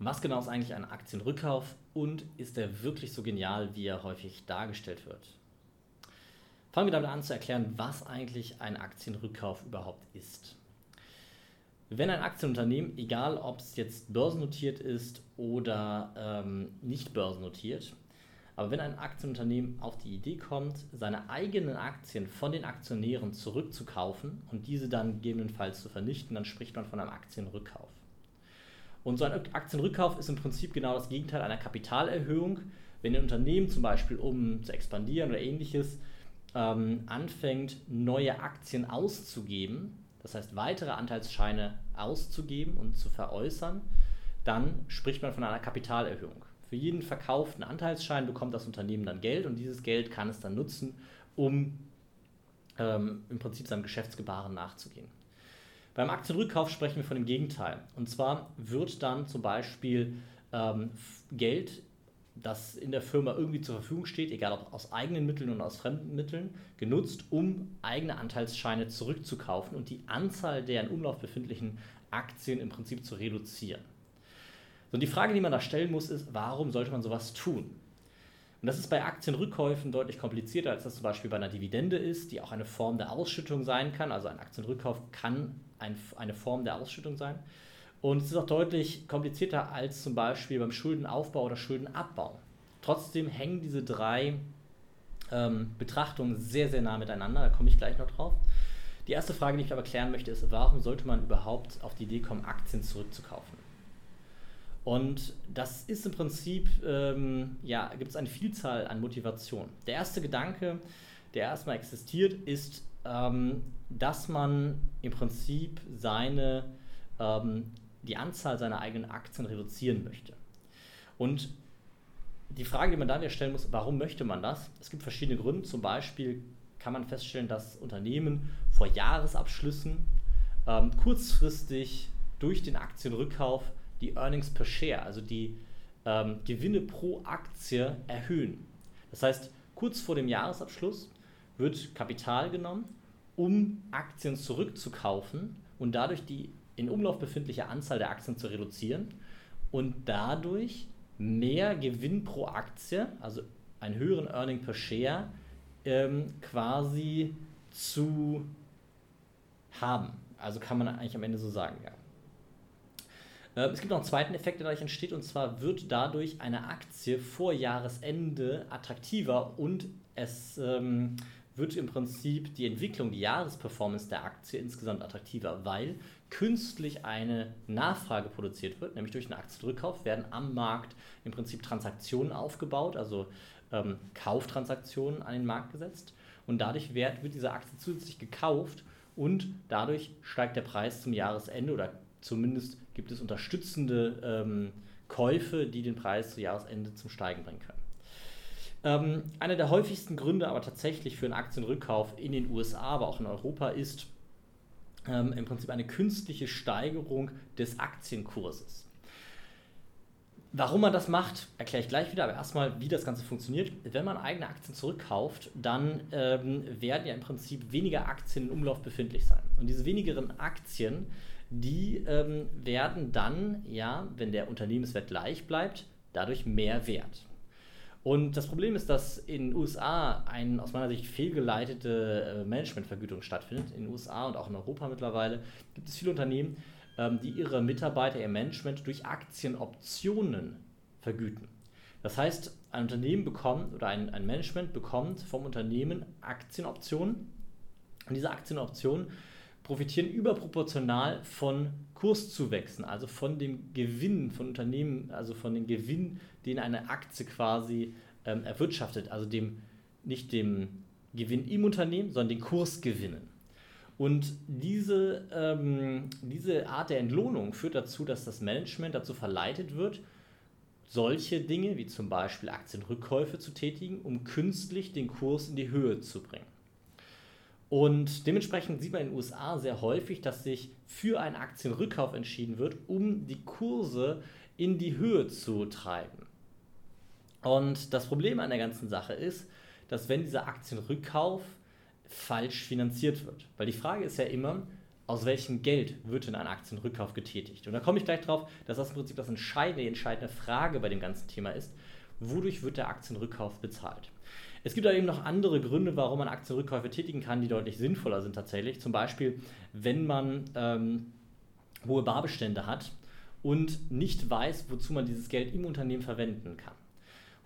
Was genau ist eigentlich ein Aktienrückkauf und ist er wirklich so genial, wie er häufig dargestellt wird? Fangen wir damit an zu erklären, was eigentlich ein Aktienrückkauf überhaupt ist. Wenn ein Aktienunternehmen, egal ob es jetzt börsennotiert ist oder ähm, nicht börsennotiert, aber wenn ein Aktienunternehmen auf die Idee kommt, seine eigenen Aktien von den Aktionären zurückzukaufen und diese dann gegebenenfalls zu vernichten, dann spricht man von einem Aktienrückkauf. Und so ein Aktienrückkauf ist im Prinzip genau das Gegenteil einer Kapitalerhöhung. Wenn ein Unternehmen zum Beispiel, um zu expandieren oder ähnliches, ähm, anfängt, neue Aktien auszugeben, das heißt weitere Anteilsscheine auszugeben und zu veräußern, dann spricht man von einer Kapitalerhöhung. Für jeden verkauften Anteilsschein bekommt das Unternehmen dann Geld und dieses Geld kann es dann nutzen, um ähm, im Prinzip seinem Geschäftsgebaren nachzugehen. Beim Aktienrückkauf sprechen wir von dem Gegenteil. Und zwar wird dann zum Beispiel ähm, Geld, das in der Firma irgendwie zur Verfügung steht, egal ob aus eigenen Mitteln oder aus fremden Mitteln, genutzt, um eigene Anteilsscheine zurückzukaufen und die Anzahl der in Umlauf befindlichen Aktien im Prinzip zu reduzieren. So, und die Frage, die man da stellen muss, ist, warum sollte man sowas tun? Und das ist bei Aktienrückkäufen deutlich komplizierter, als das zum Beispiel bei einer Dividende ist, die auch eine Form der Ausschüttung sein kann. Also ein Aktienrückkauf kann ein, eine Form der Ausschüttung sein. Und es ist auch deutlich komplizierter als zum Beispiel beim Schuldenaufbau oder Schuldenabbau. Trotzdem hängen diese drei ähm, Betrachtungen sehr, sehr nah miteinander. Da komme ich gleich noch drauf. Die erste Frage, die ich aber klären möchte, ist, warum sollte man überhaupt auf die Idee kommen, Aktien zurückzukaufen? Und das ist im Prinzip, ähm, ja, gibt es eine Vielzahl an Motivationen. Der erste Gedanke, der erstmal existiert, ist, ähm, dass man im Prinzip seine, ähm, die Anzahl seiner eigenen Aktien reduzieren möchte. Und die Frage, die man dann stellen muss, warum möchte man das? Es gibt verschiedene Gründe. Zum Beispiel kann man feststellen, dass Unternehmen vor Jahresabschlüssen ähm, kurzfristig durch den Aktienrückkauf die Earnings per Share, also die ähm, Gewinne pro Aktie erhöhen. Das heißt, kurz vor dem Jahresabschluss wird Kapital genommen, um Aktien zurückzukaufen und dadurch die in Umlauf befindliche Anzahl der Aktien zu reduzieren und dadurch mehr Gewinn pro Aktie, also einen höheren Earning per Share, ähm, quasi zu haben. Also kann man eigentlich am Ende so sagen, ja. Ähm, es gibt noch einen zweiten Effekt, der dadurch entsteht, und zwar wird dadurch eine Aktie vor Jahresende attraktiver und es ähm, wird im Prinzip die Entwicklung, die Jahresperformance der Aktie insgesamt attraktiver, weil künstlich eine Nachfrage produziert wird, nämlich durch einen Aktienrückkauf werden am Markt im Prinzip Transaktionen aufgebaut, also ähm, Kauftransaktionen an den Markt gesetzt und dadurch wird, wird diese Aktie zusätzlich gekauft und dadurch steigt der Preis zum Jahresende oder zumindest gibt es unterstützende ähm, Käufe, die den Preis zu Jahresende zum Steigen bringen können. Ähm, einer der häufigsten Gründe aber tatsächlich für einen Aktienrückkauf in den USA, aber auch in Europa ist ähm, im Prinzip eine künstliche Steigerung des Aktienkurses. Warum man das macht, erkläre ich gleich wieder, aber erstmal, wie das Ganze funktioniert. Wenn man eigene Aktien zurückkauft, dann ähm, werden ja im Prinzip weniger Aktien in Umlauf befindlich sein. Und diese wenigeren Aktien die ähm, werden dann, ja, wenn der Unternehmenswert gleich bleibt, dadurch mehr wert. Und das Problem ist, dass in den USA eine aus meiner Sicht fehlgeleitete äh, Managementvergütung stattfindet. In den USA und auch in Europa mittlerweile gibt es viele Unternehmen, ähm, die ihre Mitarbeiter, ihr Management durch Aktienoptionen vergüten. Das heißt, ein Unternehmen bekommt oder ein, ein Management bekommt vom Unternehmen Aktienoptionen. Und diese Aktienoptionen profitieren überproportional von Kurszuwächsen, also von dem Gewinn von Unternehmen, also von dem Gewinn, den eine Aktie quasi ähm, erwirtschaftet, also dem nicht dem Gewinn im Unternehmen, sondern den Kursgewinnen. Und diese, ähm, diese Art der Entlohnung führt dazu, dass das Management dazu verleitet wird, solche Dinge wie zum Beispiel Aktienrückkäufe zu tätigen, um künstlich den Kurs in die Höhe zu bringen. Und dementsprechend sieht man in den USA sehr häufig, dass sich für einen Aktienrückkauf entschieden wird, um die Kurse in die Höhe zu treiben. Und das Problem an der ganzen Sache ist, dass wenn dieser Aktienrückkauf falsch finanziert wird, weil die Frage ist ja immer, aus welchem Geld wird denn ein Aktienrückkauf getätigt? Und da komme ich gleich drauf, dass das im Prinzip das entscheidende, die entscheidende Frage bei dem ganzen Thema ist, wodurch wird der Aktienrückkauf bezahlt? Es gibt aber eben noch andere Gründe, warum man Aktienrückkäufe tätigen kann, die deutlich sinnvoller sind tatsächlich. Zum Beispiel, wenn man ähm, hohe Barbestände hat und nicht weiß, wozu man dieses Geld im Unternehmen verwenden kann.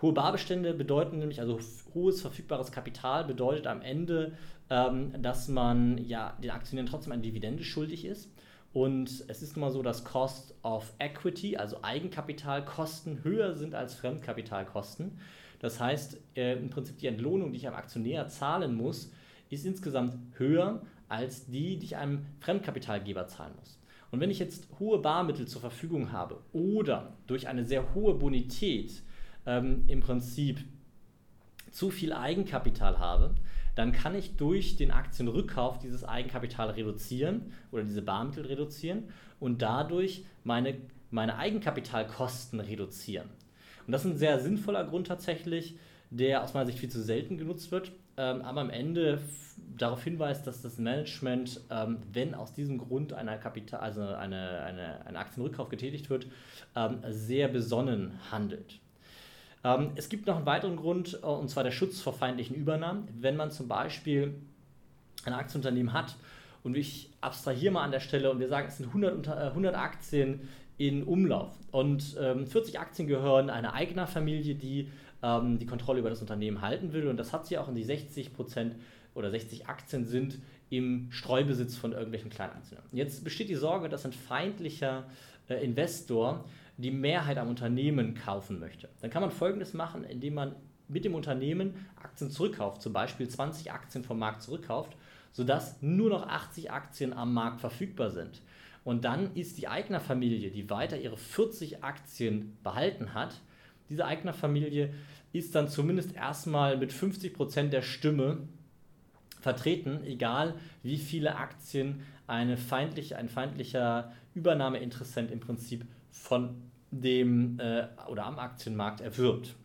Hohe Barbestände bedeuten nämlich, also hohes verfügbares Kapital bedeutet am Ende, ähm, dass man ja den Aktionären trotzdem eine Dividende schuldig ist. Und es ist nun mal so, dass Cost of Equity, also Eigenkapitalkosten, höher sind als Fremdkapitalkosten. Das heißt, äh, im Prinzip die Entlohnung, die ich einem Aktionär zahlen muss, ist insgesamt höher als die, die ich einem Fremdkapitalgeber zahlen muss. Und wenn ich jetzt hohe Barmittel zur Verfügung habe oder durch eine sehr hohe Bonität ähm, im Prinzip zu viel Eigenkapital habe, dann kann ich durch den Aktienrückkauf dieses Eigenkapital reduzieren oder diese Barmittel reduzieren und dadurch meine, meine Eigenkapitalkosten reduzieren. Und das ist ein sehr sinnvoller Grund tatsächlich, der aus meiner Sicht viel zu selten genutzt wird, ähm, aber am Ende darauf hinweist, dass das Management, ähm, wenn aus diesem Grund eine, Kapital, also eine, eine, ein Aktienrückkauf getätigt wird, ähm, sehr besonnen handelt. Ähm, es gibt noch einen weiteren Grund, äh, und zwar der Schutz vor feindlichen Übernahmen. Wenn man zum Beispiel ein Aktienunternehmen hat und ich abstrahiere mal an der Stelle und wir sagen, es sind 100, 100 äh, Aktien in Umlauf und ähm, 40 Aktien gehören einer Eignerfamilie, die ähm, die Kontrolle über das Unternehmen halten will und das hat sie auch und die 60 Prozent oder 60 Aktien sind im Streubesitz von irgendwelchen Kleinaktien. Jetzt besteht die Sorge, dass ein feindlicher äh, Investor die Mehrheit am Unternehmen kaufen möchte. Dann kann man Folgendes machen, indem man mit dem Unternehmen Aktien zurückkauft, zum Beispiel 20 Aktien vom Markt zurückkauft, sodass nur noch 80 Aktien am Markt verfügbar sind. Und dann ist die Eignerfamilie, die weiter ihre 40 Aktien behalten hat, diese Eignerfamilie ist dann zumindest erstmal mit 50 Prozent der Stimme vertreten, egal wie viele Aktien eine feindliche, ein feindlicher Übernahmeinteressent im Prinzip von dem äh, oder am Aktienmarkt erwirbt.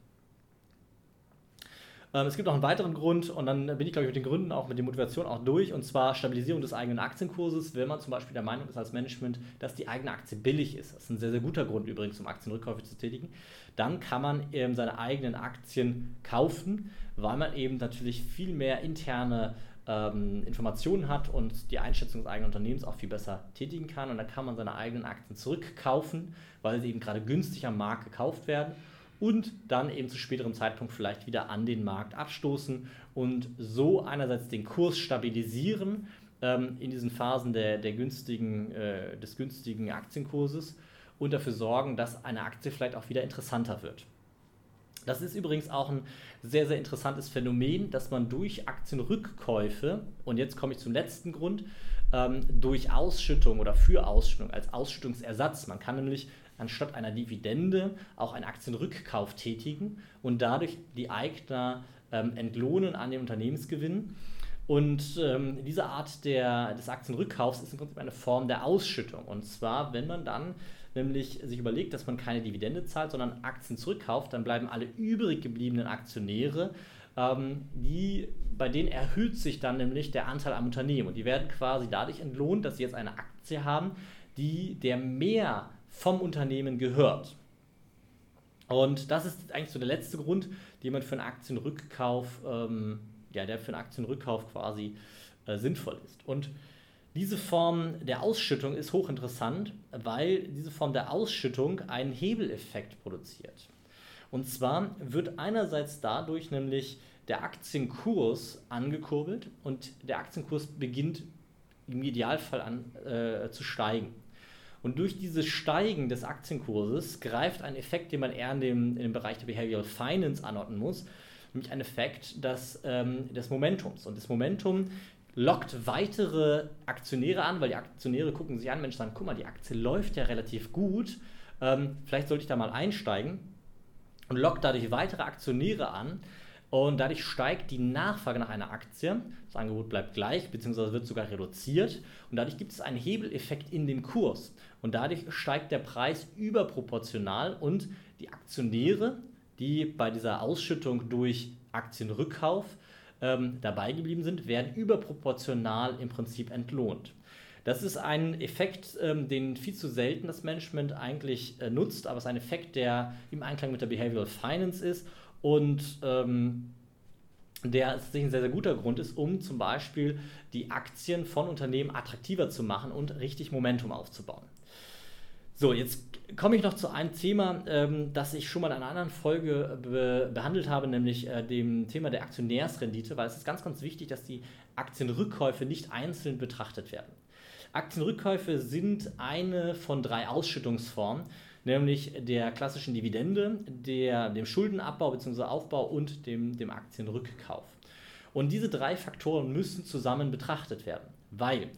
Ähm, es gibt noch einen weiteren Grund und dann bin ich, glaube ich, mit den Gründen auch mit der Motivation auch durch und zwar Stabilisierung des eigenen Aktienkurses, wenn man zum Beispiel der Meinung ist als Management, dass die eigene Aktie billig ist. Das ist ein sehr, sehr guter Grund übrigens, um Aktienrückkäufe zu tätigen. Dann kann man eben seine eigenen Aktien kaufen, weil man eben natürlich viel mehr interne ähm, Informationen hat und die Einschätzung des eigenen Unternehmens auch viel besser tätigen kann. Und dann kann man seine eigenen Aktien zurückkaufen, weil sie eben gerade günstig am Markt gekauft werden und dann eben zu späterem Zeitpunkt vielleicht wieder an den Markt abstoßen und so einerseits den Kurs stabilisieren ähm, in diesen Phasen der, der günstigen, äh, des günstigen Aktienkurses und dafür sorgen, dass eine Aktie vielleicht auch wieder interessanter wird. Das ist übrigens auch ein sehr, sehr interessantes Phänomen, dass man durch Aktienrückkäufe, und jetzt komme ich zum letzten Grund, ähm, durch Ausschüttung oder für Ausschüttung als Ausschüttungsersatz, man kann nämlich anstatt einer Dividende auch einen Aktienrückkauf tätigen und dadurch die Eigner ähm, entlohnen an den Unternehmensgewinn. Und ähm, diese Art der, des Aktienrückkaufs ist im Prinzip eine Form der Ausschüttung. Und zwar, wenn man dann nämlich sich überlegt, dass man keine Dividende zahlt, sondern Aktien zurückkauft, dann bleiben alle übrig gebliebenen Aktionäre, ähm, die, bei denen erhöht sich dann nämlich der Anteil am Unternehmen. Und die werden quasi dadurch entlohnt, dass sie jetzt eine Aktie haben, die der mehr vom Unternehmen gehört. Und das ist eigentlich so der letzte Grund, den man für einen Aktienrückkauf, ähm, ja, der für einen Aktienrückkauf quasi äh, sinnvoll ist. Und diese Form der Ausschüttung ist hochinteressant, weil diese Form der Ausschüttung einen Hebeleffekt produziert. Und zwar wird einerseits dadurch nämlich der Aktienkurs angekurbelt und der Aktienkurs beginnt im Idealfall an äh, zu steigen. Und durch dieses Steigen des Aktienkurses greift ein Effekt, den man eher in dem, in dem Bereich der Behavioral Finance anordnen muss, nämlich ein Effekt des, ähm, des Momentums. Und das Momentum lockt weitere Aktionäre an, weil die Aktionäre gucken sich an, Mensch, sagen, guck mal, die Aktie läuft ja relativ gut, ähm, vielleicht sollte ich da mal einsteigen und lockt dadurch weitere Aktionäre an und dadurch steigt die Nachfrage nach einer Aktie, das Angebot bleibt gleich, beziehungsweise wird sogar reduziert und dadurch gibt es einen Hebeleffekt in dem Kurs und dadurch steigt der Preis überproportional und die Aktionäre, die bei dieser Ausschüttung durch Aktienrückkauf ähm, dabei geblieben sind, werden überproportional im Prinzip entlohnt. Das ist ein Effekt, ähm, den viel zu selten das Management eigentlich äh, nutzt, aber es ist ein Effekt, der im Einklang mit der Behavioral Finance ist und ähm, der sich ein sehr, sehr guter Grund ist, um zum Beispiel die Aktien von Unternehmen attraktiver zu machen und richtig Momentum aufzubauen. So, jetzt komme ich noch zu einem Thema, ähm, das ich schon mal in einer anderen Folge be behandelt habe, nämlich äh, dem Thema der Aktionärsrendite, weil es ist ganz, ganz wichtig, dass die Aktienrückkäufe nicht einzeln betrachtet werden. Aktienrückkäufe sind eine von drei Ausschüttungsformen, nämlich der klassischen Dividende, der, dem Schuldenabbau bzw. Aufbau und dem, dem Aktienrückkauf. Und diese drei Faktoren müssen zusammen betrachtet werden, weil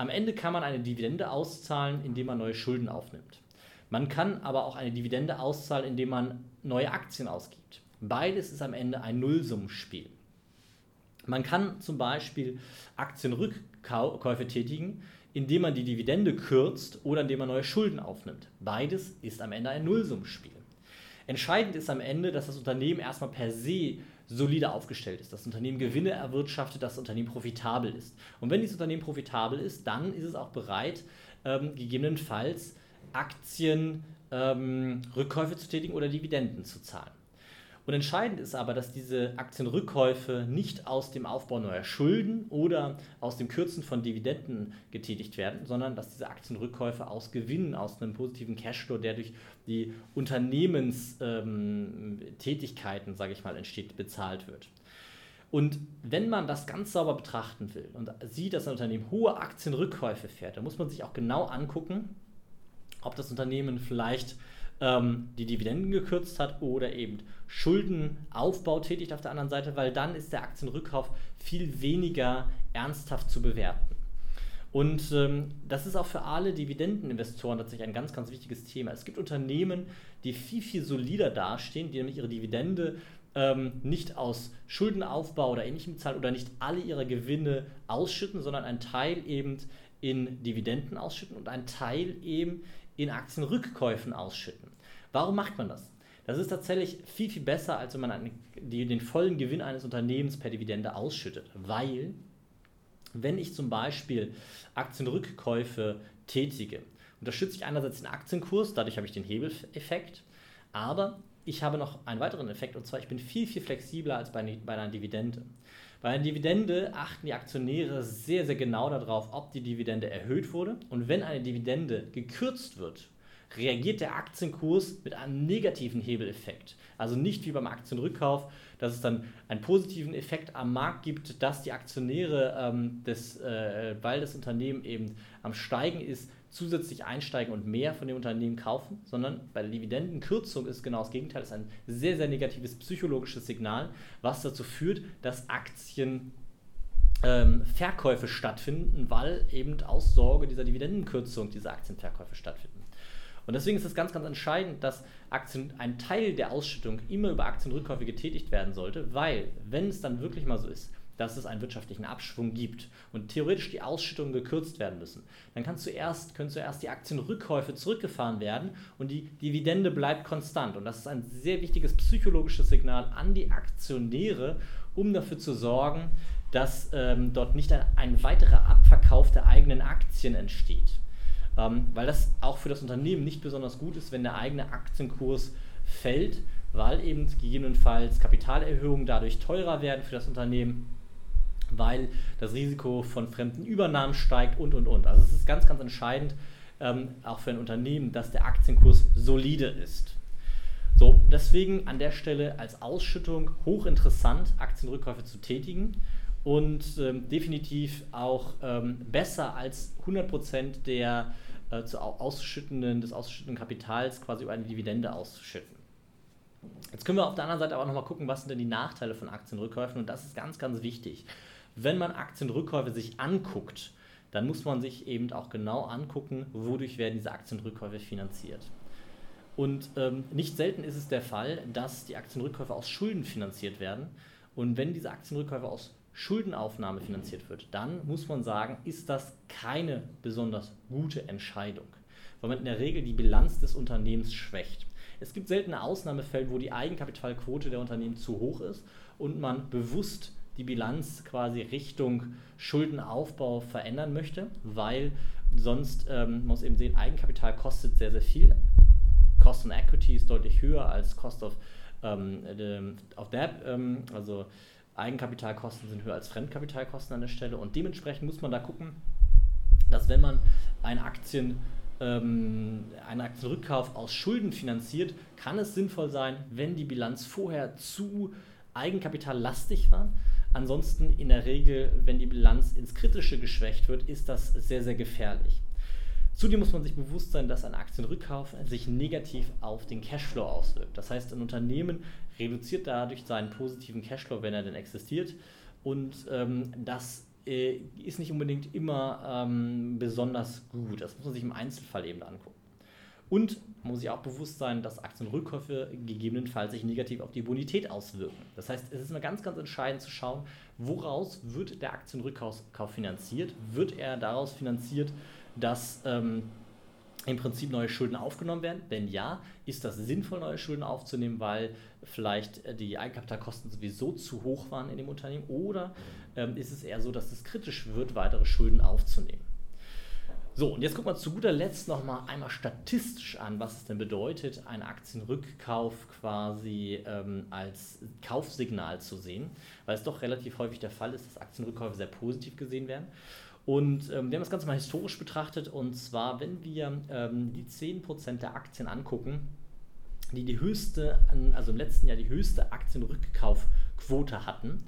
am Ende kann man eine Dividende auszahlen, indem man neue Schulden aufnimmt. Man kann aber auch eine Dividende auszahlen, indem man neue Aktien ausgibt. Beides ist am Ende ein Nullsummenspiel. Man kann zum Beispiel Aktienrückkäufe tätigen, indem man die Dividende kürzt oder indem man neue Schulden aufnimmt. Beides ist am Ende ein Nullsummenspiel. Entscheidend ist am Ende, dass das Unternehmen erstmal per se solide aufgestellt ist, das Unternehmen Gewinne erwirtschaftet, das Unternehmen profitabel ist. Und wenn dieses Unternehmen profitabel ist, dann ist es auch bereit, ähm, gegebenenfalls Aktien ähm, zu tätigen oder Dividenden zu zahlen. Und entscheidend ist aber, dass diese Aktienrückkäufe nicht aus dem Aufbau neuer Schulden oder aus dem Kürzen von Dividenden getätigt werden, sondern dass diese Aktienrückkäufe aus Gewinnen, aus einem positiven Cashflow, der durch die Unternehmenstätigkeiten, ähm, sage ich mal, entsteht, bezahlt wird. Und wenn man das ganz sauber betrachten will und sieht, dass ein Unternehmen hohe Aktienrückkäufe fährt, dann muss man sich auch genau angucken, ob das Unternehmen vielleicht ähm, die Dividenden gekürzt hat oder eben Schuldenaufbau tätigt auf der anderen Seite, weil dann ist der Aktienrückkauf viel weniger ernsthaft zu bewerten. Und ähm, das ist auch für alle Dividendeninvestoren tatsächlich ein ganz, ganz wichtiges Thema. Es gibt Unternehmen, die viel, viel solider dastehen, die nämlich ihre Dividende ähm, nicht aus Schuldenaufbau oder ähnlichem zahlen oder nicht alle ihre Gewinne ausschütten, sondern einen Teil eben in Dividenden ausschütten und einen Teil eben in Aktienrückkäufen ausschütten. Warum macht man das? Das ist tatsächlich viel, viel besser, als wenn man einen, die, den vollen Gewinn eines Unternehmens per Dividende ausschüttet, weil wenn ich zum Beispiel Aktienrückkäufe tätige, unterstütze ich einerseits den Aktienkurs, dadurch habe ich den Hebeleffekt, aber ich habe noch einen weiteren Effekt und zwar ich bin viel, viel flexibler als bei, bei einer Dividende. Bei einer Dividende achten die Aktionäre sehr, sehr genau darauf, ob die Dividende erhöht wurde. Und wenn eine Dividende gekürzt wird, reagiert der Aktienkurs mit einem negativen Hebeleffekt. Also nicht wie beim Aktienrückkauf, dass es dann einen positiven Effekt am Markt gibt, dass die Aktionäre, ähm, des, äh, weil das Unternehmen eben am Steigen ist, zusätzlich einsteigen und mehr von dem Unternehmen kaufen, sondern bei der Dividendenkürzung ist genau das Gegenteil, ist ein sehr, sehr negatives psychologisches Signal, was dazu führt, dass Aktien ähm, Verkäufe stattfinden, weil eben aus Sorge dieser Dividendenkürzung diese Aktienverkäufe stattfinden. Und deswegen ist es ganz, ganz entscheidend, dass Aktien, ein Teil der Ausschüttung immer über Aktienrückkäufe getätigt werden sollte, weil, wenn es dann wirklich mal so ist, dass es einen wirtschaftlichen Abschwung gibt und theoretisch die Ausschüttungen gekürzt werden müssen, dann kann zuerst, können zuerst die Aktienrückkäufe zurückgefahren werden und die Dividende bleibt konstant. Und das ist ein sehr wichtiges psychologisches Signal an die Aktionäre, um dafür zu sorgen, dass ähm, dort nicht ein, ein, weiterer Abverkauf der eigenen Aktien entsteht. Ähm, weil das auch für das Unternehmen nicht besonders gut ist, wenn der eigene Aktienkurs fällt, weil eben gegebenenfalls Kapitalerhöhungen dadurch teurer werden für das Unternehmen weil das Risiko von fremden Übernahmen steigt und, und, und. Also es ist ganz, ganz entscheidend, ähm, auch für ein Unternehmen, dass der Aktienkurs solide ist. So, deswegen an der Stelle als Ausschüttung hochinteressant, Aktienrückkäufe zu tätigen und ähm, definitiv auch ähm, besser als 100% der äh, zu ausschüttenden, des ausschüttenden Kapitals quasi über eine Dividende auszuschütten. Jetzt können wir auf der anderen Seite aber nochmal gucken, was sind denn die Nachteile von Aktienrückkäufen und das ist ganz, ganz wichtig wenn man Aktienrückkäufe sich anguckt, dann muss man sich eben auch genau angucken, wodurch werden diese Aktienrückkäufe finanziert. Und ähm, nicht selten ist es der Fall, dass die Aktienrückkäufe aus Schulden finanziert werden. Und wenn diese Aktienrückkäufe aus Schuldenaufnahme finanziert wird, dann muss man sagen, ist das keine besonders gute Entscheidung, weil man in der Regel die Bilanz des Unternehmens schwächt. Es gibt seltene Ausnahmefälle, wo die Eigenkapitalquote der Unternehmen zu hoch ist und man bewusst die Bilanz quasi Richtung Schuldenaufbau verändern möchte, weil sonst ähm, man muss eben sehen, Eigenkapital kostet sehr, sehr viel. Cost on Equity ist deutlich höher als Cost of, ähm, of Debt, ähm, also Eigenkapitalkosten sind höher als Fremdkapitalkosten an der Stelle und dementsprechend muss man da gucken, dass wenn man eine Aktien ähm, einen Aktienrückkauf aus Schulden finanziert, kann es sinnvoll sein, wenn die Bilanz vorher zu eigenkapitallastig war. Ansonsten in der Regel, wenn die Bilanz ins Kritische geschwächt wird, ist das sehr, sehr gefährlich. Zudem muss man sich bewusst sein, dass ein Aktienrückkauf sich negativ auf den Cashflow auswirkt. Das heißt, ein Unternehmen reduziert dadurch seinen positiven Cashflow, wenn er denn existiert. Und ähm, das äh, ist nicht unbedingt immer ähm, besonders gut. Das muss man sich im Einzelfall eben angucken. Und man muss sich auch bewusst sein, dass Aktienrückkäufe gegebenenfalls sich negativ auf die Bonität auswirken. Das heißt, es ist immer ganz, ganz entscheidend zu schauen, woraus wird der Aktienrückkauf finanziert? Wird er daraus finanziert, dass ähm, im Prinzip neue Schulden aufgenommen werden? Wenn ja, ist das sinnvoll, neue Schulden aufzunehmen, weil vielleicht die Eigenkapitalkosten sowieso zu hoch waren in dem Unternehmen? Oder ähm, ist es eher so, dass es kritisch wird, weitere Schulden aufzunehmen? So, und jetzt gucken wir zu guter Letzt nochmal einmal statistisch an, was es denn bedeutet, einen Aktienrückkauf quasi ähm, als Kaufsignal zu sehen, weil es doch relativ häufig der Fall ist, dass Aktienrückkäufe sehr positiv gesehen werden. Und ähm, wir haben das Ganze mal historisch betrachtet, und zwar, wenn wir ähm, die 10% der Aktien angucken, die die höchste, also im letzten Jahr die höchste Aktienrückkaufquote hatten,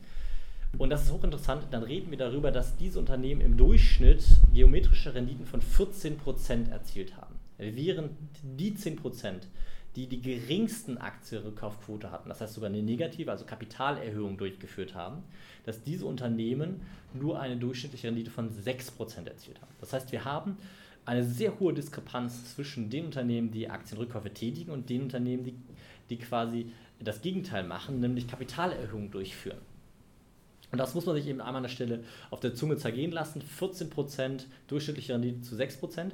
und das ist hochinteressant, dann reden wir darüber, dass diese Unternehmen im Durchschnitt geometrische Renditen von 14% erzielt haben. Während die 10%, die die geringsten Aktienrückkaufquote hatten, das heißt sogar eine negative, also Kapitalerhöhung durchgeführt haben, dass diese Unternehmen nur eine durchschnittliche Rendite von 6% erzielt haben. Das heißt, wir haben eine sehr hohe Diskrepanz zwischen den Unternehmen, die Aktienrückkäufe tätigen und den Unternehmen, die, die quasi das Gegenteil machen, nämlich Kapitalerhöhungen durchführen. Und das muss man sich eben einmal an der Stelle auf der Zunge zergehen lassen. 14% durchschnittliche Rendite zu 6%.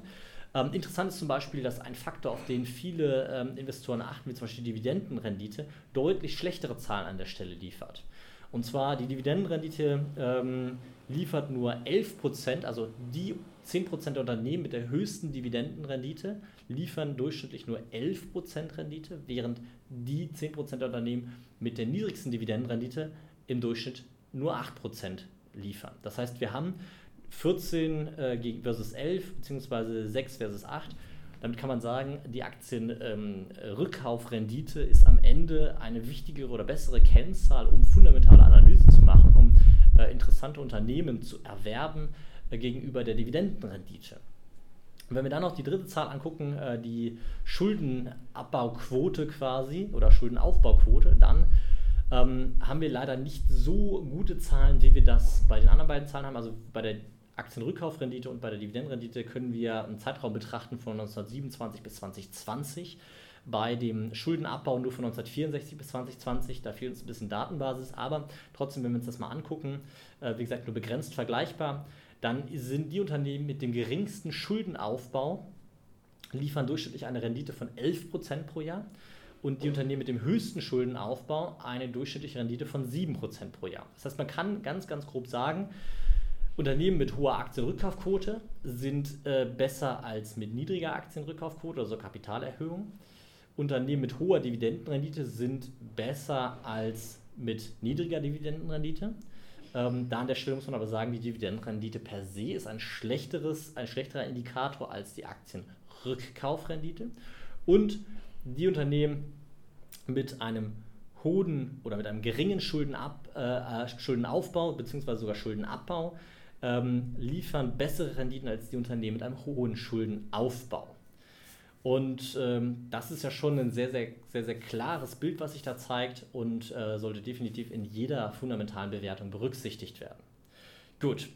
Ähm, interessant ist zum Beispiel, dass ein Faktor, auf den viele ähm, Investoren achten, wie zum Beispiel die Dividendenrendite, deutlich schlechtere Zahlen an der Stelle liefert. Und zwar die Dividendenrendite ähm, liefert nur 11%, also die 10% der Unternehmen mit der höchsten Dividendenrendite liefern durchschnittlich nur 11% Rendite, während die 10% der Unternehmen mit der niedrigsten Dividendenrendite im Durchschnitt nur 8% liefern. Das heißt, wir haben 14 äh, versus 11 bzw. 6 versus 8. Damit kann man sagen, die Aktienrückkaufrendite ähm, ist am Ende eine wichtigere oder bessere Kennzahl, um fundamentale Analyse zu machen, um äh, interessante Unternehmen zu erwerben äh, gegenüber der Dividendenrendite. Und wenn wir dann noch die dritte Zahl angucken, äh, die Schuldenabbauquote quasi oder Schuldenaufbauquote, dann ähm, haben wir leider nicht so gute Zahlen, wie wir das bei den anderen beiden Zahlen haben. Also bei der Aktienrückkaufrendite und bei der Dividendenrendite können wir einen Zeitraum betrachten von 1927 bis 2020. Bei dem Schuldenabbau nur von 1964 bis 2020, da fehlt uns ein bisschen Datenbasis, aber trotzdem, wenn wir uns das mal angucken, äh, wie gesagt, nur begrenzt vergleichbar, dann sind die Unternehmen mit dem geringsten Schuldenaufbau liefern durchschnittlich eine Rendite von 11% pro Jahr und die Unternehmen mit dem höchsten Schuldenaufbau eine durchschnittliche Rendite von 7% pro Jahr. Das heißt, man kann ganz, ganz grob sagen, Unternehmen mit hoher Aktienrückkaufquote sind äh, besser als mit niedriger Aktienrückkaufquote, also Kapitalerhöhung. Unternehmen mit hoher Dividendenrendite sind besser als mit niedriger Dividendenrendite. Ähm, da an der Stelle muss man aber sagen, die Dividendenrendite per se ist ein, schlechteres, ein schlechterer Indikator als die Aktienrückkaufrendite. Und die Unternehmen mit einem hohen oder mit einem geringen Schuldenab, äh, äh, Schuldenaufbau bzw. sogar Schuldenabbau ähm, liefern bessere Renditen als die Unternehmen mit einem hohen Schuldenaufbau. Und ähm, das ist ja schon ein sehr, sehr, sehr, sehr klares Bild, was sich da zeigt und äh, sollte definitiv in jeder fundamentalen Bewertung berücksichtigt werden. Gut,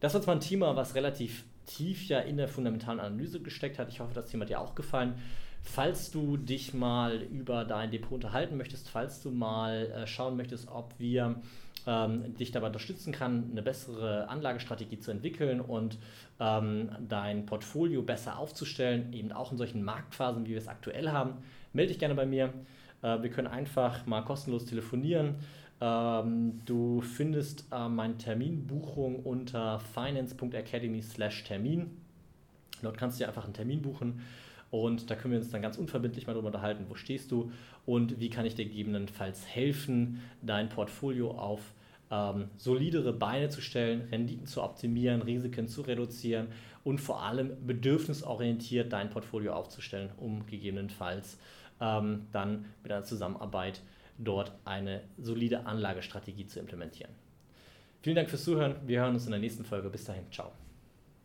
das war zwar ein Thema, was relativ tief ja in der fundamentalen Analyse gesteckt hat. Ich hoffe, das Thema hat dir auch gefallen. Falls du dich mal über dein Depot unterhalten möchtest, falls du mal äh, schauen möchtest, ob wir ähm, dich dabei unterstützen kann, eine bessere Anlagestrategie zu entwickeln und ähm, dein Portfolio besser aufzustellen, eben auch in solchen Marktphasen, wie wir es aktuell haben, melde dich gerne bei mir. Äh, wir können einfach mal kostenlos telefonieren Ähm, du findest äh, meine Terminbuchung unter finance.academy/termin. Dort kannst du dir einfach einen Termin buchen und da können wir uns dann ganz unverbindlich mal darüber unterhalten, wo stehst du und wie kann ich dir gegebenenfalls helfen, dein Portfolio auf ähm, solidere Beine zu stellen, Renditen zu optimieren, Risiken zu reduzieren und vor allem bedürfnisorientiert dein Portfolio aufzustellen, um gegebenenfalls ähm, dann mit einer Zusammenarbeit dort eine solide Anlagestrategie zu implementieren. Vielen Dank fürs Zuhören. Wir hören uns in der nächsten Folge. Bis dahin. Ciao.